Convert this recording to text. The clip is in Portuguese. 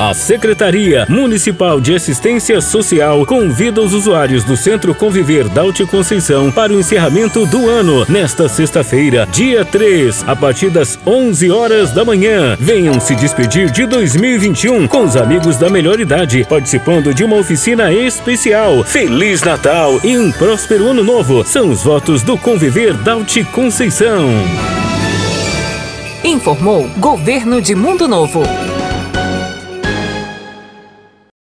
A Secretaria Municipal de Assistência Social convida os usuários do Centro Conviver Dalte Conceição para o encerramento do ano, nesta sexta-feira, dia 3, a partir das 11 horas da manhã. Venham se despedir de 2021 com os amigos da melhor idade, participando de uma oficina especial. Feliz Natal e um próspero ano novo. São os votos do Conviver Dalte Conceição. Informou Governo de Mundo Novo.